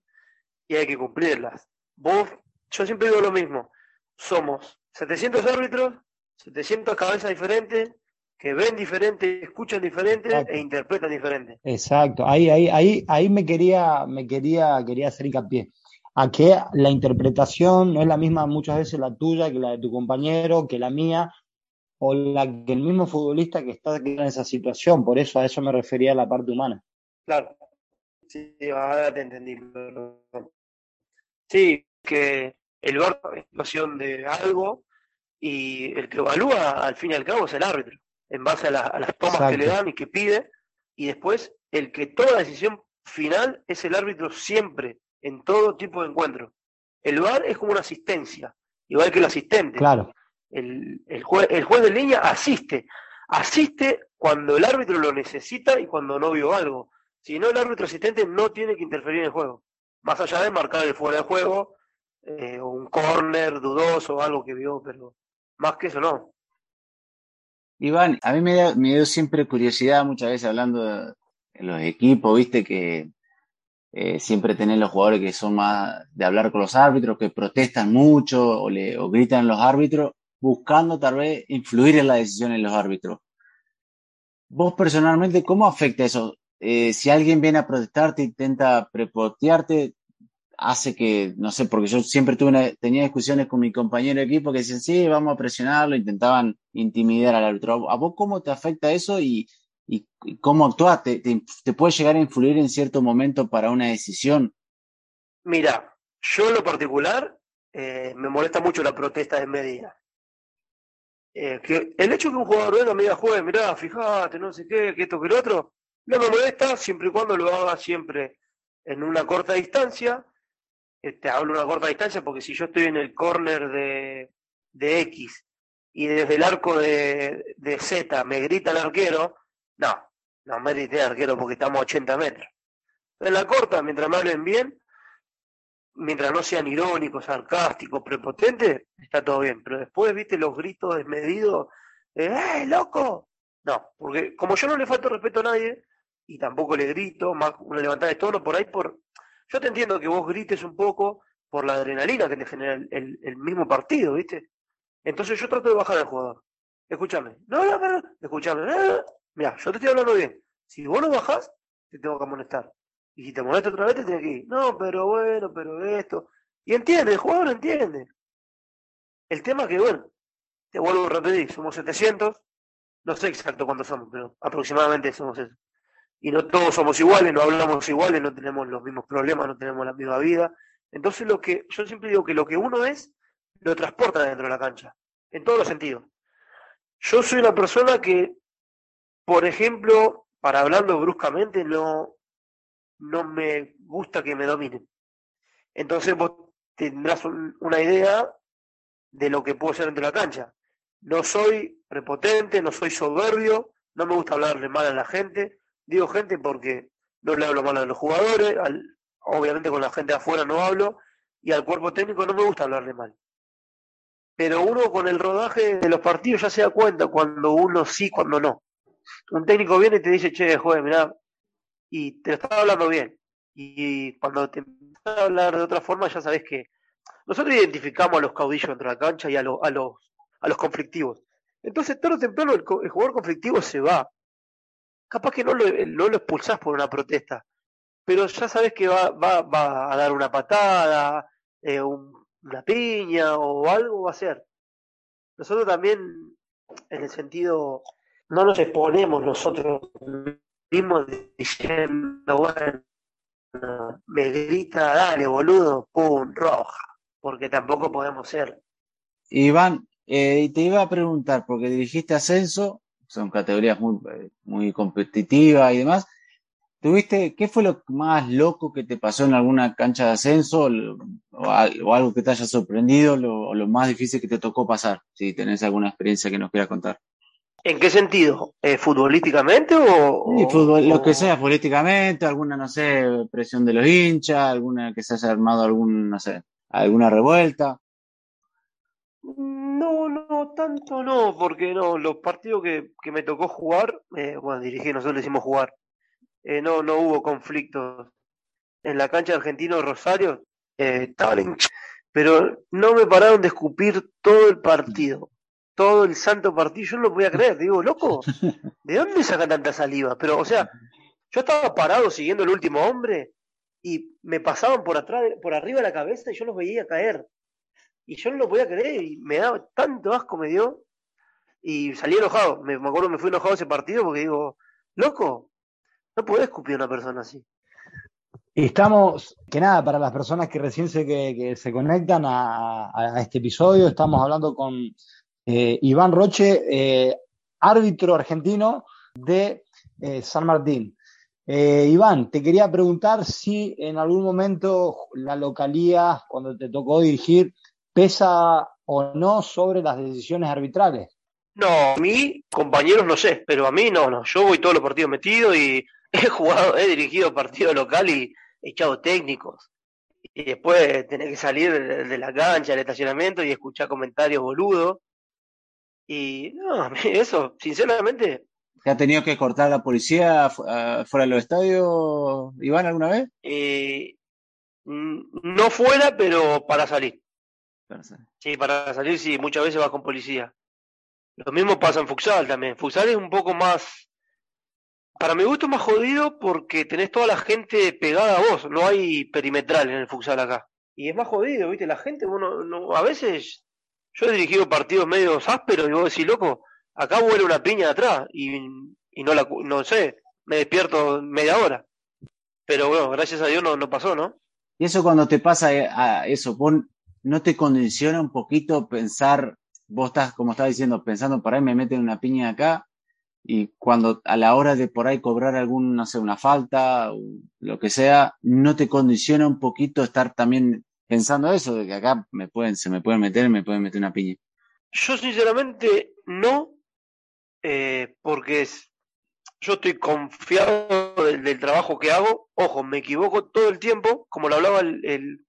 y hay que cumplirlas. Vos, yo siempre digo lo mismo, somos 700 árbitros 700 cabezas diferentes que ven diferente, escuchan diferente e interpretan diferente.
Exacto, ahí, ahí, ahí, ahí me quería, me quería, quería hacer hincapié. A que la interpretación no es la misma muchas veces la tuya que la de tu compañero, que la mía, o la que el mismo futbolista que está en esa situación. Por eso a eso me refería a la parte humana.
Claro. Sí, ahora te entendí. Sí, que el VAR es situación de algo y el que evalúa al fin y al cabo es el árbitro, en base a, las tomas que le dan y que pide, y después el que toma decisión final es el árbitro siempre, en todo tipo de encuentro. El VAR es como una asistencia, igual que el asistente.
Claro.
El, el, juez, el juez de línea asiste, asiste cuando el árbitro lo necesita y cuando no vio algo. Si no, el árbitro asistente no tiene que interferir en el juego. Más allá de marcar el fuera de juego, eh, o un corner dudoso o algo que vio, pero más que eso no.
Iván, a mí me, dio siempre curiosidad muchas veces hablando de, los equipos, viste que eh, siempre tenés los jugadores que son más de hablar con los árbitros, que protestan mucho o, le, o gritan los árbitros, buscando tal vez influir en la decisión de los árbitros. Vos personalmente, ¿cómo afecta eso? Eh, si alguien viene a protestarte, intenta prepotearte, hace que, no sé, porque yo siempre tuve tenía discusiones con mi compañero de equipo que decían, sí, vamos a presionarlo, intentaban intimidar al árbitro. ¿A vos cómo te afecta eso y, y, cómo actúas? ¿Te, ¿Te, puede llegar a influir en cierto momento para una decisión?
Mira, yo en lo particular eh, me molesta mucho la protesta de media. Eh, que el hecho que un jugador venga a media juegue, mirá, fíjate, no sé qué, que esto, que lo otro, no me molesta siempre y cuando lo haga siempre en una corta distancia, te hablo una corta distancia porque si yo estoy en el corner de, de X y desde el arco de, de, Z me grita el arquero, no, no me grité el arquero porque estamos a 80 metros. En la corta, mientras me hablen bien, mientras no sean irónicos, sarcásticos, prepotentes, está todo bien. Pero después, viste, los gritos desmedidos, ¡eh, loco! No, porque como yo no le falto respeto a nadie, y tampoco le grito, más una levantada de tono por ahí por yo te entiendo que vos grites un poco por la adrenalina que te genera el, mismo partido, ¿viste? Entonces yo trato de bajar al jugador. Escúchame. No, no, no, escúchame. Mira, yo te estoy hablando bien. Si vos no bajás, te tengo que amonestar. Y si te molesta otra vez, te tienes que ir. No, pero bueno, pero esto. Y entiende, el jugador entiende. El tema que, bueno, te vuelvo a repetir, somos 700. No sé exacto cuántos somos, pero aproximadamente somos eso y no todos somos iguales, no hablamos iguales, no tenemos los mismos problemas, no tenemos la misma vida. Entonces lo que yo siempre digo que lo que uno es lo transporta dentro de la cancha, en todos los sentidos. Yo soy una persona que, por ejemplo, para hablando bruscamente, no, no me gusta que me dominen. Entonces vos tendrás una idea de lo que puedo ser dentro de la cancha. No soy prepotente, no soy soberbio, no me gusta hablarle mal a la gente, Digo gente porque no le hablo mal a los jugadores, obviamente con la gente afuera no hablo, y al cuerpo técnico no me gusta hablarle mal. Pero uno con el rodaje de los partidos ya se da cuenta cuando uno sí, cuando no. Un técnico viene y te dice, che, joder, mirá, y te lo está hablando bien. Y cuando te empieza a hablar de otra forma, ya sabes que nosotros identificamos a los caudillos dentro de la cancha y a, los a, los, a los conflictivos. Entonces, tarde o temprano, el, el, jugador conflictivo se va. Capaz que no lo, no lo expulsás por una protesta, pero ya sabes que va, va, va a dar una patada, eh, un, una piña o algo va a hacer. Nosotros también, en el sentido, no nos exponemos nosotros mismos diciendo, bueno, me grita, dale, boludo, pum, roja, porque tampoco podemos ser.
Iván, eh, te iba a preguntar, porque dirigiste ascenso, son categorías muy, muy competitivas y demás. ¿Tuviste, qué fue lo más loco que te pasó en alguna cancha de ascenso o, algo que te haya sorprendido o lo más difícil que te tocó pasar? Si tenés alguna experiencia que nos quieras contar.
¿En qué sentido? ¿Eh, ¿Futbolísticamente o,
sí, fútbol, lo que sea, políticamente, alguna, no sé, presión de los hinchas, alguna que se haya armado algún, no sé, alguna revuelta?
No, no, tanto no, porque no, los partidos que, que me tocó jugar, eh, bueno, dirigí, nosotros le hicimos jugar, eh, no, no hubo conflictos. En la cancha de Argentino Rosario, eh, pero no me pararon de escupir todo el partido todo el santo partido, yo no lo podía creer, digo, loco, (laughs) ¿de dónde sacan tanta saliva? Pero, o sea, yo estaba parado siguiendo el último hombre y me pasaban por atrás, por arriba de la cabeza y yo los veía caer. Y yo no lo podía creer y me daba tanto asco me dio y salí enojado. Me, me acuerdo me fui enojado ese partido porque digo, loco, no podés escupir a una persona así.
Y estamos, que nada, para las personas que recién se, que, que se conectan a, a, este episodio, estamos hablando con eh, Iván Roche, eh, árbitro argentino de eh, San Martín. Iván, te quería preguntar si en algún momento la localía, cuando te tocó dirigir, pesa o no sobre las decisiones arbitrales.
No, a mí, compañeros, no sé, pero a mí no, no. Yo voy todos los partidos metidos y (laughs) he jugado, he dirigido partidos local y he echado técnicos. Y después tener que salir de la cancha, del estacionamiento y escuchar comentarios boludos. Y no, (laughs) eso, sinceramente.
¿Te ha tenido que cortar la policía fuera de los estadios, Iván, alguna vez?
Eh, no fuera, pero para salir. para salir. Sí, para salir, sí, muchas veces vas con policía. Lo mismo pasa en Futsal también. Futsal es un poco más. Para mi gusto, más jodido porque tenés toda la gente pegada a vos. No hay perimetral en el Futsal acá. Y es más jodido, ¿viste? La gente, bueno, no, a veces yo he dirigido partidos medio ásperos y vos decís, loco, acá vuela una piña de atrás y, y no la no sé, me despierto media hora. Pero bueno, gracias a Dios no, no pasó, ¿no?
Y eso cuando te pasa a eso, vos no te condiciona un poquito pensar, vos estás, como estás diciendo, pensando por ahí me meten una piña acá, y cuando a la hora de por ahí cobrar algún, no sé, una falta, o lo que sea, no te condiciona un poquito estar también pensando eso, de que acá me pueden, se me pueden meter, me pueden meter una piña?
Yo sinceramente no, eh, porque es, yo estoy confiado del, trabajo que hago. Ojo, me equivoco todo el tiempo, como lo hablaba el, el,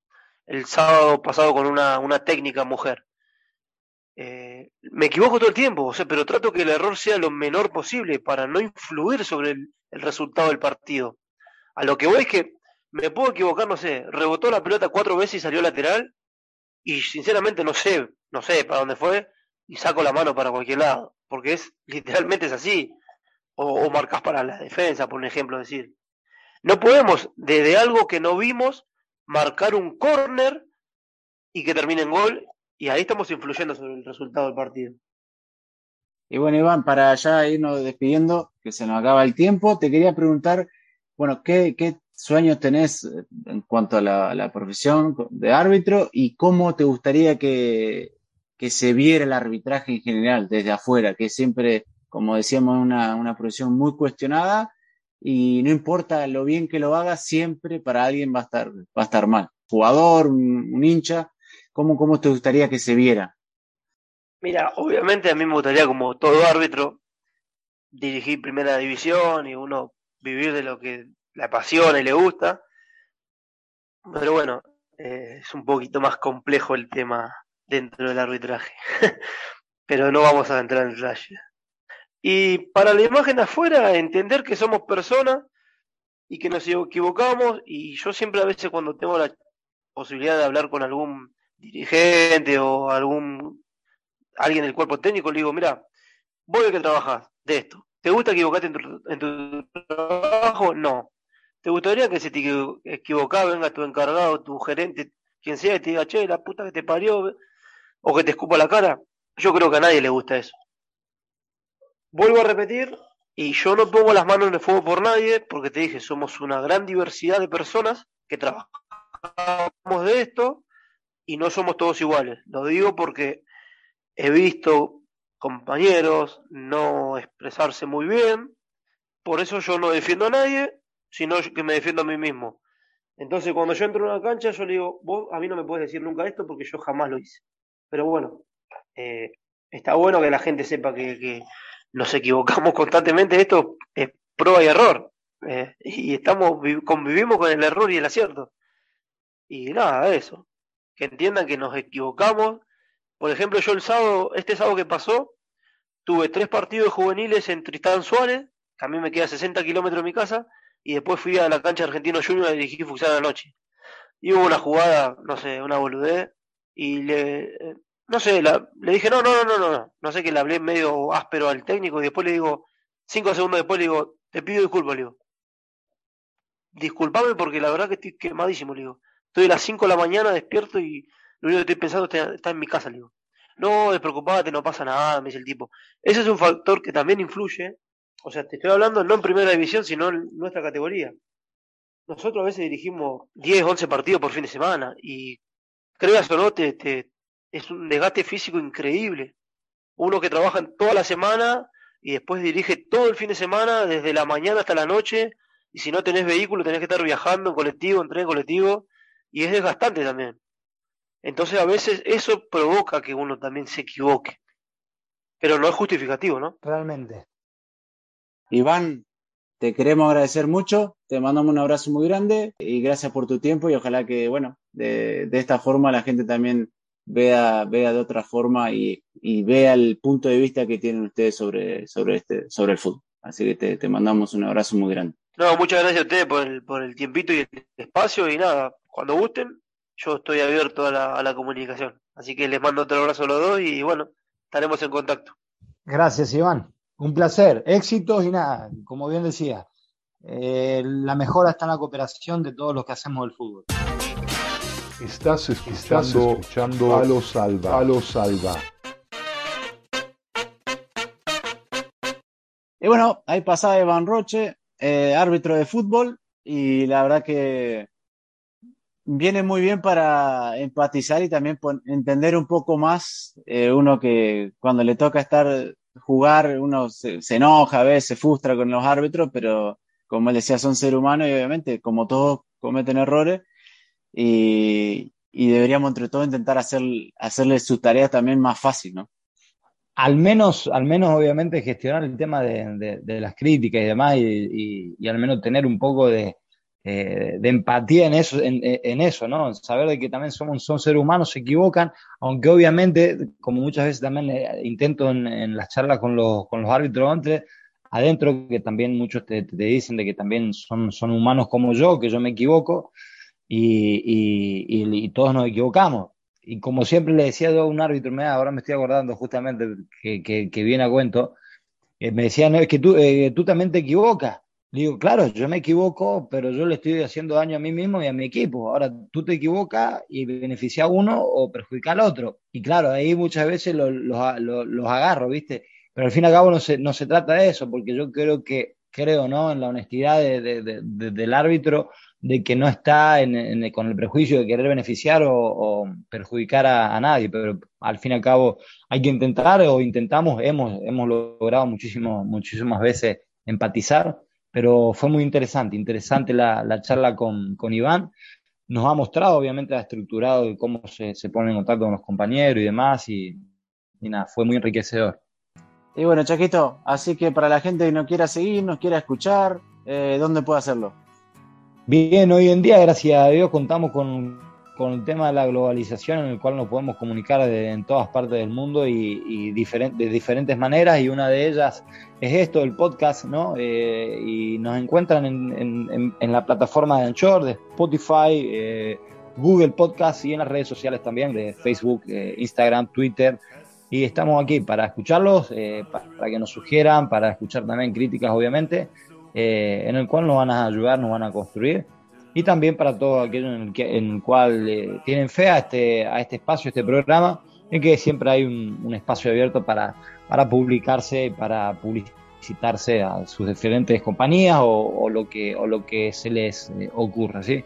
el sábado pasado con una, una técnica mujer. Eh, me equivoco todo el tiempo, o sea, pero trato que el error sea lo menor posible para no influir sobre el, el resultado del partido. A lo que voy es que me puedo equivocar, no sé, rebotó la pelota cuatro veces y salió lateral, y sinceramente no sé, no sé para dónde fue, y saco la mano para cualquier lado, porque es literalmente es así, o, marcas para la defensa, por un ejemplo, decir. No podemos, desde algo que no vimos, marcar un córner y que termine en gol, y ahí estamos influyendo sobre el resultado del partido.
Y bueno, Iván, para ya irnos despidiendo, que se nos acaba el tiempo, te quería preguntar, bueno, ¿qué, qué sueños tenés en cuanto a la, profesión de árbitro y cómo te gustaría que, se viera el arbitraje en general desde afuera, que siempre, como decíamos, una, una profesión muy cuestionada y no importa lo bien que lo haga, siempre para alguien va a estar, va a estar mal. Jugador, un, un hincha, ¿cómo, ¿cómo te gustaría que se viera?
Mira, obviamente a mí me gustaría, como todo árbitro, dirigir primera división y uno vivir de lo que le apasiona y le gusta. Pero bueno, eh, es un poquito más complejo el tema dentro del arbitraje. (laughs) Pero no vamos a entrar en detalle. Y para la imagen afuera, entender que somos personas y que nos equivocamos. Y yo siempre a veces cuando tengo la posibilidad de hablar con algún dirigente o algún alguien del cuerpo técnico, le digo, mira, vos de que trabajas de esto, ¿te gusta equivocarte en tu, en tu trabajo? No. ¿Te gustaría que se te equivocaba, venga tu encargado, tu gerente, quien sea, y te diga, che, la puta que te parió, o que te escupa la cara? Yo creo que a nadie le gusta eso. Vuelvo a repetir, y yo no pongo las manos en el fuego por nadie, porque te dije, somos una gran diversidad de personas que trabajamos de esto y no somos todos iguales. Lo digo porque he visto compañeros no expresarse muy bien, por eso yo no defiendo a nadie, sino que me defiendo a mí mismo. Entonces, cuando yo entro en una cancha, yo le digo, vos a mí no me puedes decir nunca esto porque yo jamás lo hice. Pero bueno, eh, está bueno que la gente sepa que, nos equivocamos constantemente. Esto es prueba y error. Eh, y estamos convivimos con el error y el acierto. Y nada, eso. Que entiendan que nos equivocamos. Por ejemplo, yo el sábado, este sábado que pasó, tuve tres partidos juveniles en Tristán Suárez, que a mí me queda 60 kilómetros de mi casa, y después fui a la cancha Argentino Junior a dirigir Futsal a la noche. Y hubo una jugada, no sé, una boludez, y le, no sé, le dije, no, no, no, no, no, no sé que le hablé medio áspero al técnico y después le digo, cinco segundos después le digo, te pido disculpas, le digo. Disculpame porque la verdad que estoy quemadísimo, le digo. Estoy a las 5 de la mañana despierto y lo único que estoy pensando está, en mi casa, le digo. No, despreocupate, no pasa nada, me dice el tipo. Ese es un factor que también influye o sea, te estoy hablando no en primera división, sino en nuestra categoría. Nosotros a veces dirigimos 10, 11 partidos por fin de semana y creas o no, te, es un desgaste físico increíble. Uno que trabaja toda la semana y después dirige todo el fin de semana, desde la mañana hasta la noche, y si no tenés vehículo tenés que estar viajando en colectivo, en tren colectivo, y es desgastante también. Entonces a veces eso provoca que uno también se equivoque. Pero no es justificativo, ¿no?
Realmente.
Iván, te queremos agradecer mucho, te mandamos un abrazo muy grande y gracias por tu tiempo y ojalá que, bueno, de, esta forma la gente también vea, vea de otra forma y, vea el punto de vista que tienen ustedes sobre, sobre, este, sobre el fútbol. Así que te, mandamos un abrazo muy grande.
No, muchas gracias a ustedes por el, por el tiempito y el espacio y nada, cuando gusten, yo estoy abierto a la, a la comunicación. Así que les mando otro abrazo a los dos y bueno, estaremos en contacto.
Gracias, Iván. Un placer, éxitos y nada, como bien decía, eh, la mejora está en la cooperación de todos los que hacemos el fútbol.
Estás escuchando, a los salva, a los salva.
Y bueno, ahí pasaba Iván Roche, eh, árbitro de fútbol, y la verdad que viene muy bien para empatizar y también entender un poco más eh, uno que cuando le toca estar jugar, uno se, enoja a veces, se frustra con los árbitros, pero como él decía, son seres humanos y obviamente, como todos cometen errores, y, deberíamos entre todos intentar hacer, hacerle sus tareas también más fácil, ¿no?
Al menos, al menos obviamente gestionar el tema de, las críticas y demás, y, al menos tener un poco de, eh, de empatía en eso, en, eso, ¿no? Saber de que también somos, son seres humanos, se equivocan, aunque obviamente, como muchas veces también eh, intento en, las charlas con los, con los árbitros antes, adentro, que también muchos te, dicen de que también son, son humanos como yo, que yo me equivoco, y, todos nos equivocamos. Y como siempre le decía a un árbitro, me, ahora me estoy acordando justamente que, que, viene a cuento, eh, me decía, no, es que tú, tú también te equivocas. Digo, claro, yo me equivoco, pero yo le estoy haciendo daño a mí mismo y a mi equipo. Ahora, tú te equivocas y beneficia a uno o perjudica al otro. Y claro, ahí muchas veces los, los, agarro, ¿viste? Pero al fin y al cabo no se, no se trata de eso, porque yo creo que, creo, ¿no? En la honestidad del árbitro, de que no está con el prejuicio de querer beneficiar o, perjudicar a, a, nadie. Pero al fin y al cabo hay que intentar o intentamos, hemos, hemos logrado muchísimo, muchísimas veces empatizar pero fue muy interesante, interesante la, charla con, Iván. Nos ha mostrado, obviamente, ha estructurado cómo se, se pone en contacto con los compañeros y demás, y, nada, fue muy enriquecedor.
Y bueno, Chaquito, así que para la gente que no quiera seguir, nos quiera escuchar, eh, ¿dónde puede hacerlo?
Bien, hoy en día, gracias a Dios, contamos con, con el tema de la globalización en el cual nos podemos comunicar de, en todas partes del mundo y, y de diferentes maneras y una de ellas es esto, el podcast, ¿no? Eh, y nos encuentran en, en, la plataforma de Anchor, de Spotify, eh, Google Podcast y en las redes sociales también, de Facebook, eh, Instagram, Twitter. Y estamos aquí para escucharlos, eh, para, para, que nos sugieran, para escuchar también críticas, obviamente, en el cual nos van a ayudar, nos van a construir y también para todos aquellos en el, que, en el cual eh, tienen fe a este, a este espacio, a este programa, en que siempre hay un, un espacio abierto para, para publicarse, para publicitarse a sus diferentes compañías o, o lo, que, o lo que se les eh, ocurra. ¿sí?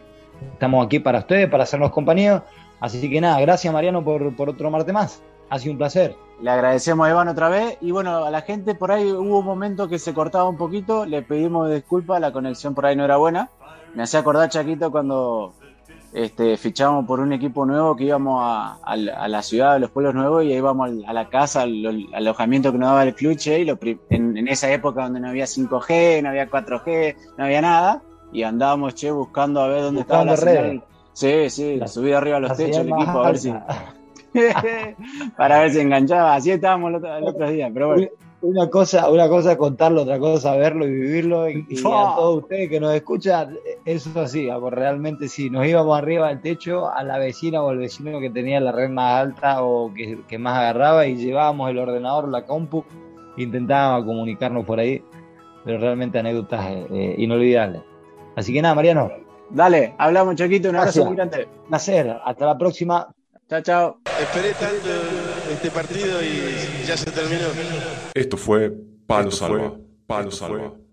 Estamos aquí para ustedes, para hacernos compañía. Así que nada, gracias Mariano por, por otro martes más. Ha sido un placer.
Le agradecemos a Iván otra vez. Y bueno, a la gente por ahí hubo un momento que se cortaba un poquito. Le pedimos disculpas, la conexión por ahí no era buena. Me hacía acordar, Chaquito, cuando este, fichábamos por un equipo nuevo que íbamos a, a, a la ciudad, a los pueblos nuevos, y íbamos a la casa, al, al alojamiento que nos daba el cluche, y lo, en, en, esa época donde no había 5G, no había 4G, no había nada, y andábamos, che, buscando a ver dónde buscando estaba la señal. Sí, sí, la, subí arriba a los techos el equipo a ver si... (laughs) para ver si enganchaba. Así estábamos el otro, el otro día, pero bueno.
Una cosa, una cosa contarlo, otra cosa verlo y vivirlo. Y, y (laughs) a todos ustedes que nos escuchan, eso es así, realmente sí. Nos íbamos arriba del techo a la vecina o al vecino que tenía la red más alta o que, que más agarraba y llevábamos el ordenador, la compu, intentábamos comunicarnos por ahí. Pero realmente anécdotas eh, inolvidables. Así que nada, Mariano.
Dale, hablamos, Chaquito. Un abrazo muy grande.
Placer. Hasta la próxima.
Chao, chao.
Esperé tanto este partido y ya se terminó.
Esto fue Palo Salva. Palo Salva.